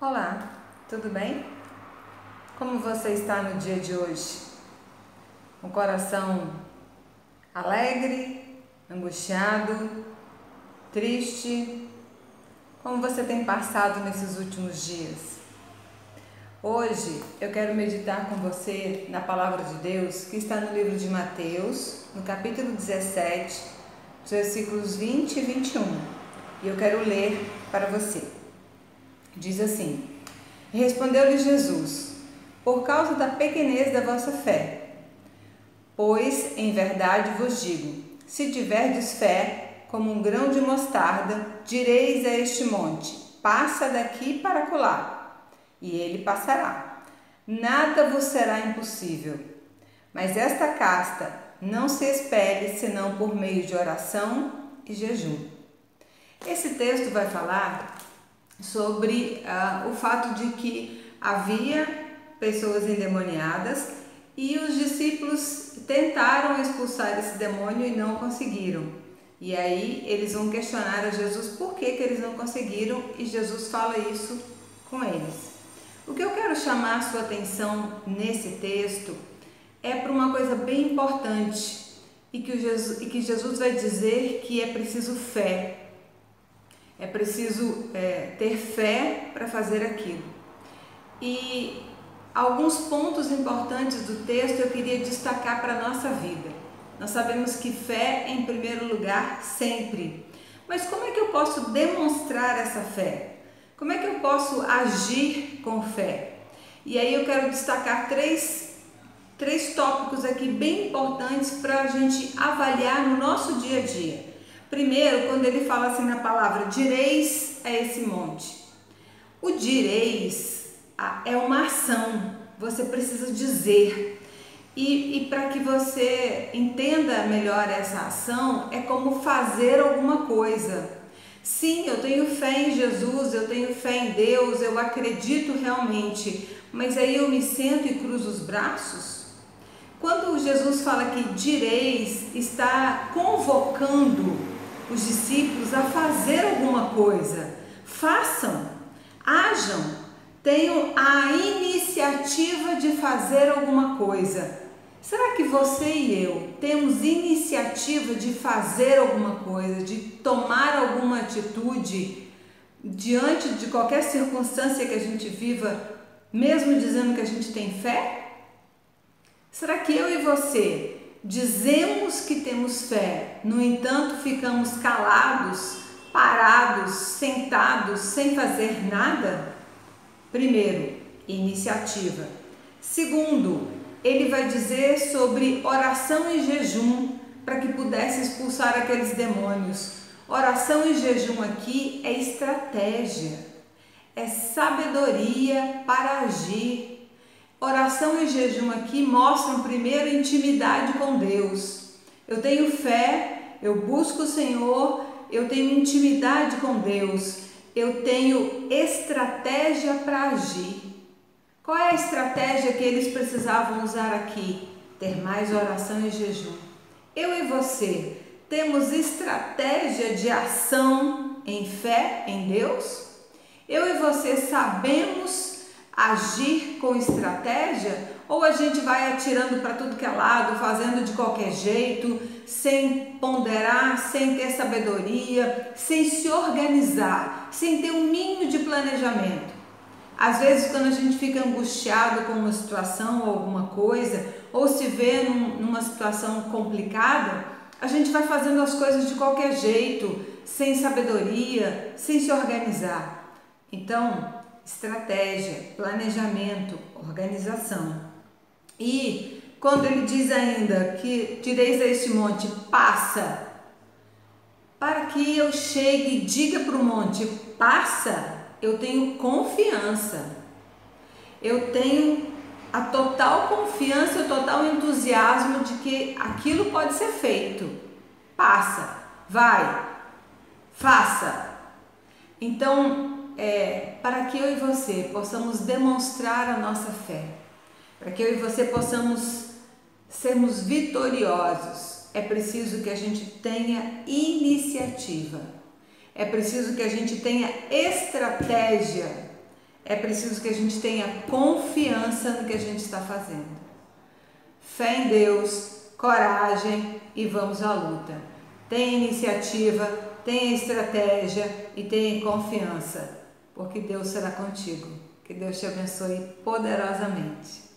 Olá, tudo bem? Como você está no dia de hoje? Um coração alegre, angustiado, triste? Como você tem passado nesses últimos dias? Hoje eu quero meditar com você na palavra de Deus que está no livro de Mateus, no capítulo 17, versículos 20 e 21. E eu quero ler para você. Diz assim: Respondeu-lhe Jesus: Por causa da pequenez da vossa fé. Pois, em verdade vos digo: se tiverdes fé, como um grão de mostarda, direis a este monte: Passa daqui para colar, e ele passará. Nada vos será impossível. Mas esta casta não se espere senão por meio de oração e jejum. Esse texto vai falar sobre uh, o fato de que havia pessoas endemoniadas e os discípulos tentaram expulsar esse demônio e não conseguiram. E aí eles vão questionar a Jesus por que, que eles não conseguiram e Jesus fala isso com eles. O que eu quero chamar sua atenção nesse texto é para uma coisa bem importante e que, Jesus, e que Jesus vai dizer que é preciso fé é preciso é, ter fé para fazer aquilo. E alguns pontos importantes do texto eu queria destacar para a nossa vida. Nós sabemos que fé é em primeiro lugar sempre. Mas como é que eu posso demonstrar essa fé? Como é que eu posso agir com fé? E aí eu quero destacar três, três tópicos aqui bem importantes para a gente avaliar no nosso dia a dia. Primeiro, quando ele fala assim na palavra direis a esse monte. O direis é uma ação, você precisa dizer. E, e para que você entenda melhor essa ação, é como fazer alguma coisa. Sim, eu tenho fé em Jesus, eu tenho fé em Deus, eu acredito realmente, mas aí eu me sento e cruzo os braços? Quando Jesus fala que direis, está convocando os discípulos a fazer alguma coisa. Façam, ajam, tenham a iniciativa de fazer alguma coisa. Será que você e eu temos iniciativa de fazer alguma coisa, de tomar alguma atitude diante de qualquer circunstância que a gente viva, mesmo dizendo que a gente tem fé? Será que eu e você Dizemos que temos fé, no entanto, ficamos calados, parados, sentados, sem fazer nada? Primeiro, iniciativa. Segundo, ele vai dizer sobre oração e jejum para que pudesse expulsar aqueles demônios. Oração e jejum aqui é estratégia, é sabedoria para agir, Oração e jejum aqui mostram primeiro intimidade com Deus. Eu tenho fé, eu busco o Senhor, eu tenho intimidade com Deus, eu tenho estratégia para agir. Qual é a estratégia que eles precisavam usar aqui? Ter mais oração e jejum. Eu e você temos estratégia de ação em fé em Deus? Eu e você sabemos agir com estratégia ou a gente vai atirando para tudo que é lado, fazendo de qualquer jeito, sem ponderar, sem ter sabedoria, sem se organizar, sem ter um mínimo de planejamento. Às vezes, quando a gente fica angustiado com uma situação ou alguma coisa, ou se vê num, numa situação complicada, a gente vai fazendo as coisas de qualquer jeito, sem sabedoria, sem se organizar. Então, estratégia, planejamento, organização. E quando ele diz ainda que direis a este monte, passa, para que eu chegue e diga para o monte, passa, eu tenho confiança. Eu tenho a total confiança, o total entusiasmo de que aquilo pode ser feito. Passa, vai, faça. Então, é, para que eu e você possamos demonstrar a nossa fé, para que eu e você possamos sermos vitoriosos, é preciso que a gente tenha iniciativa, é preciso que a gente tenha estratégia, é preciso que a gente tenha confiança no que a gente está fazendo. Fé em Deus, coragem e vamos à luta. Tenha iniciativa, tenha estratégia e tenha confiança, porque Deus será contigo. Que Deus te abençoe poderosamente.